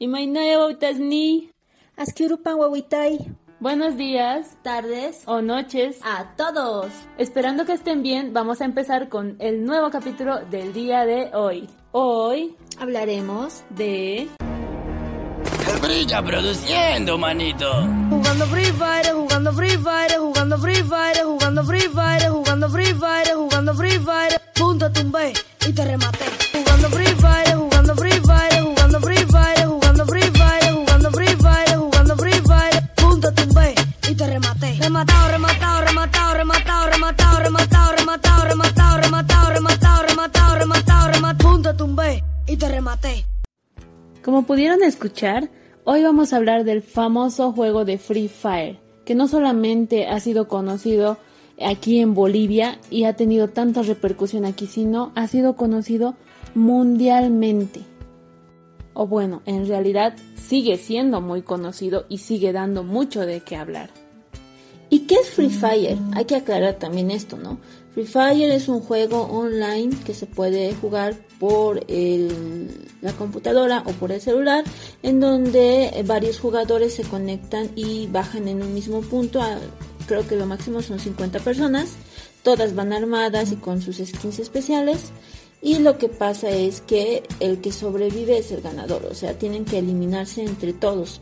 Imainaya Wautasni. Askiurupan Wawitay. Buenos días, Tardes. o noches. A todos. Esperando que estén bien, vamos a empezar con el nuevo capítulo del día de hoy. Hoy Hablaremos de... Brilla produciendo, manito. Jugando Free Fire, jugando Free Fire, jugando Free Fire, jugando Free Fire, jugando Free Fire, jugando Free Fire. Punto tumbé y te rematé. Jugando Free Fire, Como pudieron escuchar, hoy vamos a hablar del famoso juego de Free Fire, que no solamente ha sido conocido aquí en Bolivia y ha tenido tanta repercusión aquí, sino ha sido conocido mundialmente. O bueno, en realidad sigue siendo muy conocido y sigue dando mucho de qué hablar. ¿Y qué es Free Fire? Hay que aclarar también esto, ¿no? Free Fire es un juego online que se puede jugar por la computadora o por el celular, en donde varios jugadores se conectan y bajan en un mismo punto. a- creo que lo máximo son 50 personas. Todas van armadas y con sus skins especiales. Y lo que pasa es que el que sobrevive es el ganador, o sea, tienen que eliminarse entre todos.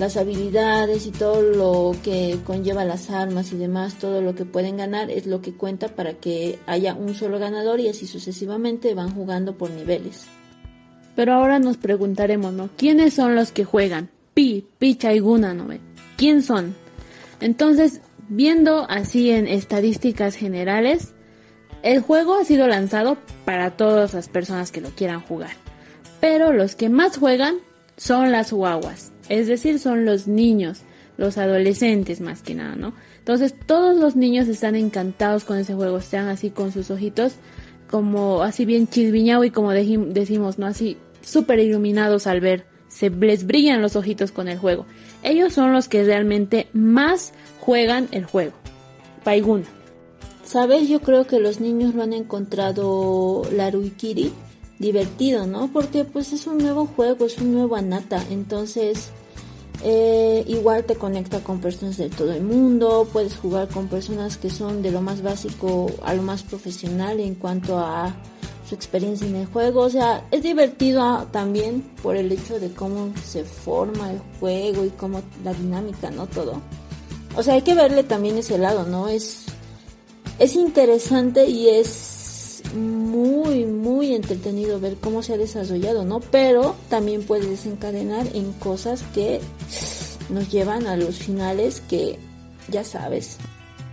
Las habilidades y todo lo que conlleva las armas y demás, todo lo que pueden ganar es lo que cuenta para que haya un solo ganador y así sucesivamente van jugando por niveles. Pero ahora nos preguntaremos, ¿no? ¿Quiénes son los que juegan? Pi, Picha y Guna, ¿no? ¿Quién son? Entonces, viendo así en estadísticas generales, el juego ha sido lanzado para todas las personas que lo quieran jugar. Pero los que más juegan son las guaguas, es decir, son los niños, los adolescentes más que nada, ¿no? Entonces todos los niños están encantados con ese juego, están así con sus ojitos como así bien chisviñao y como decimos, ¿no? Así súper iluminados al ver, se les brillan los ojitos con el juego. Ellos son los que realmente más juegan el juego. Paiguna. ¿Sabes? Yo creo que los niños lo han encontrado la Ruikiri divertido, ¿no? Porque pues es un nuevo juego, es un nuevo Anata, entonces eh, igual te conecta con personas de todo el mundo, puedes jugar con personas que son de lo más básico a lo más profesional en cuanto a su experiencia en el juego, o sea, es divertido también por el hecho de cómo se forma el juego y cómo la dinámica, ¿no? Todo. O sea, hay que verle también ese lado, ¿no? Es es interesante y es muy, muy entretenido ver cómo se ha desarrollado, ¿no? Pero también puede desencadenar en cosas que nos llevan a los finales que ya sabes.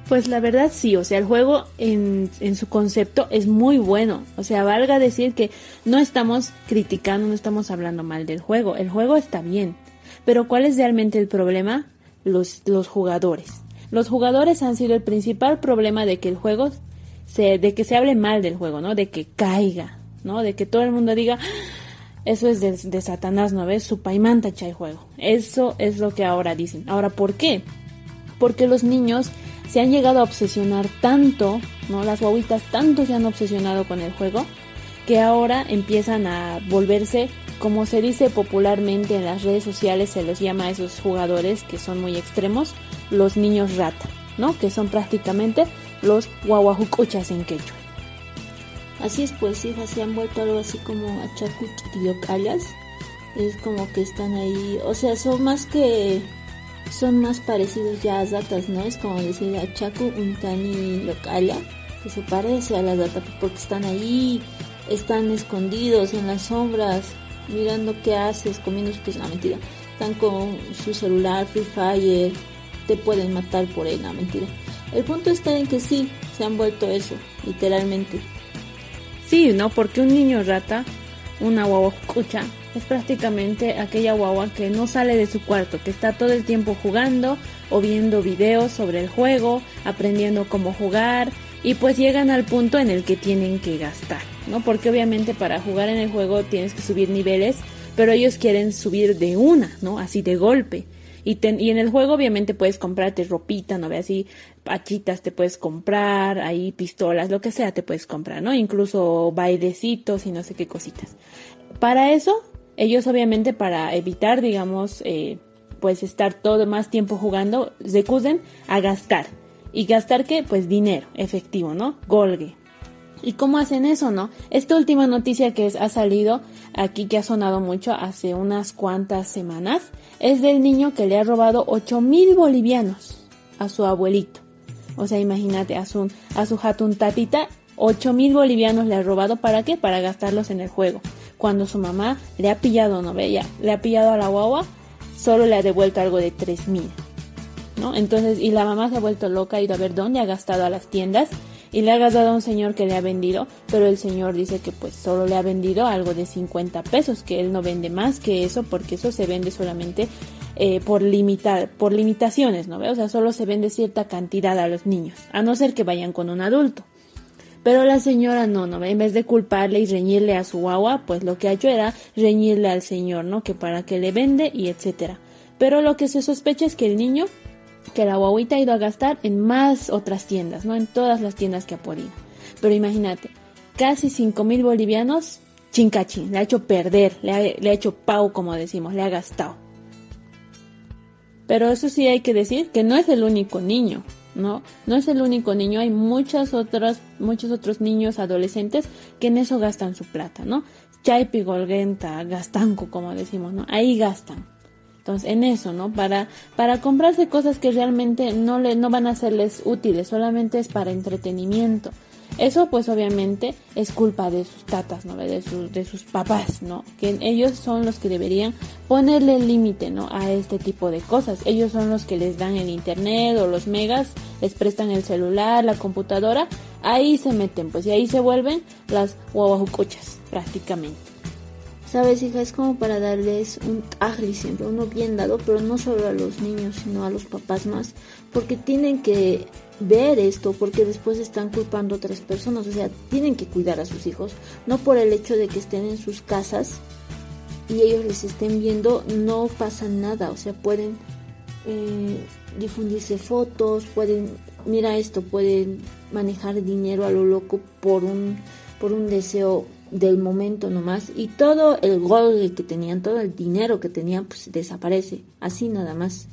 Pues la verdad sí, o sea, el juego en, en su concepto es muy bueno. O sea, valga decir que no estamos criticando, no estamos hablando mal del juego. El juego está bien. Pero ¿cuál es realmente el problema? Los, los jugadores. Los jugadores han sido el principal problema de que el juego se, de que se hable mal del juego, ¿no? De que caiga, ¿no? De que todo el mundo diga, "Ah, eso es de, Satanás, ¿no ves? Su paimanta el juego. Eso es lo que ahora dicen. Ahora, ¿por qué? porque los niños se han llegado a obsesionar tanto, ¿no? Las guaguitas tanto se han obsesionado con el juego que ahora empiezan a volverse, como se dice popularmente en las redes sociales, se los llama a esos jugadores que son muy extremos, los niños rata, ¿no? Que son prácticamente los guaguajucuchas en quechua. Así es, pues hija, se han vuelto algo así como achacu chiquillocallas. Es como que están ahí, o sea, son más que son más parecidos ya a ratas, ¿no? Es como decir achacu untani localla, que se parece a las ratas porque están ahí, están escondidos en las sombras, mirando qué haces, comiendo que es una mentira. Están con su celular, Free Fire, te pueden matar por él, no mentira. El punto está en que sí, se han vuelto eso, literalmente. Sí, ¿no? Porque un niño rata, una guaguacucha, es prácticamente aquella guagua que no sale de su cuarto, que está todo el tiempo jugando o viendo videos sobre el juego, aprendiendo cómo jugar y pues llegan al punto en el que tienen que gastar, ¿no? Porque obviamente para jugar en el juego tienes que subir niveles, pero ellos quieren subir de una, ¿no? Así de golpe. Y, y en el juego obviamente puedes comprarte ropita, ¿no? Ve así, pachitas te puedes comprar, ahí pistolas, lo que sea te puedes comprar, ¿no? Incluso bailecitos y no sé qué cositas. Para eso Ellos obviamente para evitar, digamos, eh, pues estar todo más tiempo jugando, recuden a gastar. ¿Y gastar qué? Pues dinero, efectivo, ¿no? Golgue. ¿Y cómo hacen eso, no? Esta última noticia que ha salido aquí, que ha sonado mucho hace unas cuantas semanas, es del niño que le ha robado 8 mil bolivianos a su abuelito. O sea, imagínate, a su, a su hatun tatita, 8 mil bolivianos le ha robado. ¿Para qué? Para gastarlos en el juego. Cuando su mamá le ha pillado, ¿no ve? le ha pillado a la guagua, solo le ha devuelto algo de 3 mil. ¿No? Entonces, y la mamá se ha vuelto loca, ha ido a ver dónde ha gastado a las tiendas y le ha gastado a un señor que le ha vendido, pero el señor dice que pues solo le ha vendido algo de 50 pesos, que él no vende más que eso porque eso se vende solamente eh, por limitar, por limitaciones, ¿no? O sea, solo se vende cierta cantidad a los niños, a no ser que vayan con un adulto. Pero la señora no, no, en vez de culparle y reñirle a su guagua, pues lo que ha hecho era reñirle al señor, ¿no? Que para qué le vende y etcétera. Pero lo que se sospecha es que el niño, que la guaguita ha ido a gastar en más otras tiendas, ¿no? En todas las tiendas que ha podido. Pero imagínate, casi cinco mil bolivianos, chincachín, le ha hecho perder, le ha, le ha hecho pau, como decimos, le ha gastado. Pero eso sí hay que decir que no es el único niño, ¿no? No es el único niño, hay muchas otras, muchos otros niños adolescentes que en eso gastan su plata, ¿no? Chaipi, Golgenta, Gastanco, como decimos, ¿no? Ahí gastan. Entonces, en eso, ¿no? Para, para comprarse cosas que realmente no le, no van a serles útiles, solamente es para entretenimiento. Eso pues obviamente es culpa de sus tatas, ¿no? De sus, de sus papás, ¿no? Que ellos son los que deberían ponerle límite, ¿no? A este tipo de cosas. Ellos son los que les dan el internet o los megas, les prestan el celular, la computadora. Ahí se meten, pues, y ahí se vuelven las guaguajucuchas, prácticamente. Sabes, hija, es como para darles un tajli siempre, uno bien dado, pero no solo a los niños, sino a los papás más, porque tienen que ver esto porque después están culpando a otras personas, o sea, tienen que cuidar a sus hijos, no por el hecho de que estén en sus casas y ellos les estén viendo, no pasa nada, o sea, pueden eh, difundirse fotos, pueden, mira esto, pueden manejar dinero a lo loco por un, por un deseo del momento nomás y todo el gol que tenían, todo el dinero que tenían, pues desaparece, así nada más.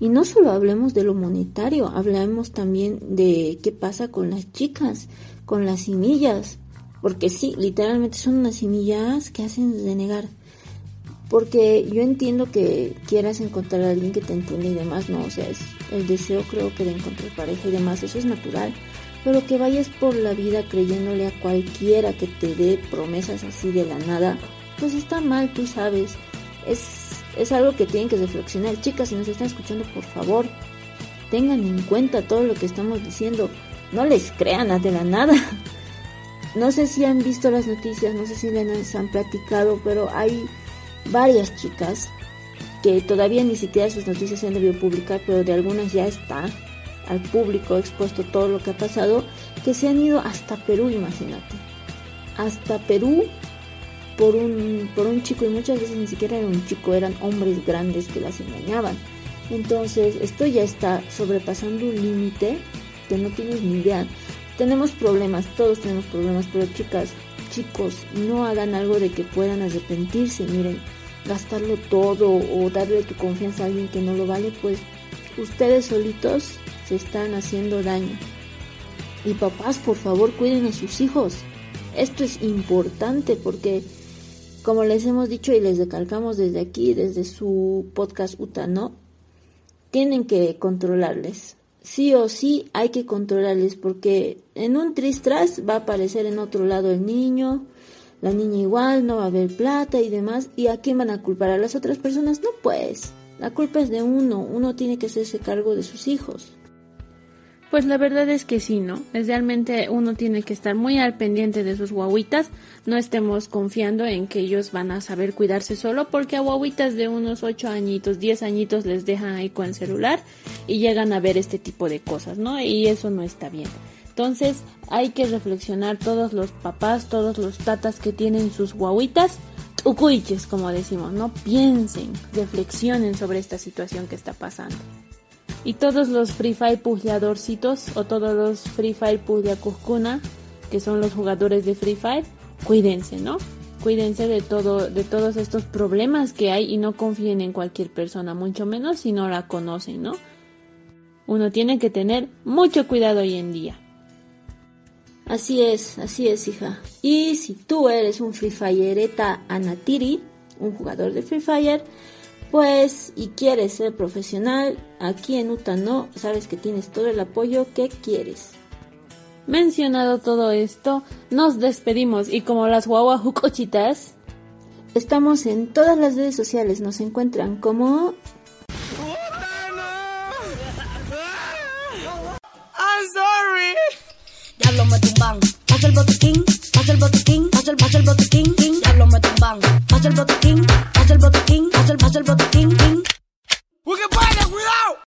Y no solo hablemos de lo monetario, hablemos también de qué pasa con las chicas, con las semillas, porque sí, literalmente son unas semillas que hacen denegar. Porque yo entiendo que quieras encontrar a alguien que te entienda y demás, no, o sea, es el deseo creo que de encontrar pareja y demás, eso es natural. Pero que vayas por la vida creyéndole a cualquiera que te dé promesas así de la nada, pues está mal, tú sabes. Es es algo que tienen que reflexionar. Chicas, si nos están escuchando, por favor, tengan en cuenta todo lo que estamos diciendo. No les crean de la nada. No sé si han visto las noticias, no sé si les han platicado, pero hay varias chicas que todavía ni siquiera sus noticias se han debido publicar, pero de algunas ya está al público expuesto todo lo que ha pasado, que se han ido hasta Perú, imagínate. Hasta Perú por un, por un chico y muchas veces ni siquiera era un chico, eran hombres grandes que las engañaban. Entonces esto ya está sobrepasando un límite que no tienes ni idea. Tenemos problemas, todos tenemos problemas, pero chicas, chicos, no hagan algo de que puedan arrepentirse. Miren, gastarlo todo o darle tu confianza a alguien que no lo vale, pues ustedes solitos se están haciendo daño. Y papás, por favor, cuiden a sus hijos. Esto es importante porque como les hemos dicho y les recalcamos desde aquí, desde su podcast Utano, tienen que controlarles. Sí o sí hay que controlarles porque en un tristras va a aparecer en otro lado el niño, la niña igual, no va a haber plata y demás. ¿Y a quién van a culpar? ¿A las otras personas? No, pues. La culpa es de uno. Uno tiene que hacerse cargo de sus hijos. Pues la verdad es que sí, ¿no? Realmente uno tiene que estar muy al pendiente de sus guaguitas. No estemos confiando en que ellos van a saber cuidarse solo porque a guaguitas de unos 8 añitos, 10 añitos les dejan ahí con el celular y llegan a ver este tipo de cosas, ¿no? Y eso no está bien. Entonces hay que reflexionar todos los papás, todos los tatas que tienen sus guaguitas, ucuiches como decimos, ¿no? Piensen, reflexionen sobre esta situación que está pasando. Y todos los Free Fire pujeadorcitos o todos los Free Fire Cuscuna, que son los jugadores de Free Fire, cuídense, ¿no? cuídense de todo, de todos estos problemas que hay y no confíen en cualquier persona, mucho menos si no la conocen, ¿no? Uno tiene que tener mucho cuidado hoy en día. Así es, así es, hija. Y si tú eres un Free Fireta Anatiri, un jugador de Free Fire, pues y quieres ser profesional, aquí en Utano sabes que tienes todo el apoyo que quieres. Mencionado todo esto, nos despedimos y como las guaguajucochitas, estamos en todas las redes sociales, nos encuentran como I'm sorry. Diablo me tumban, pasa el botiquín, pasa el botiquín, pasa el, pasa el botiquín, diablo me tumban, pasa el botiquín el botón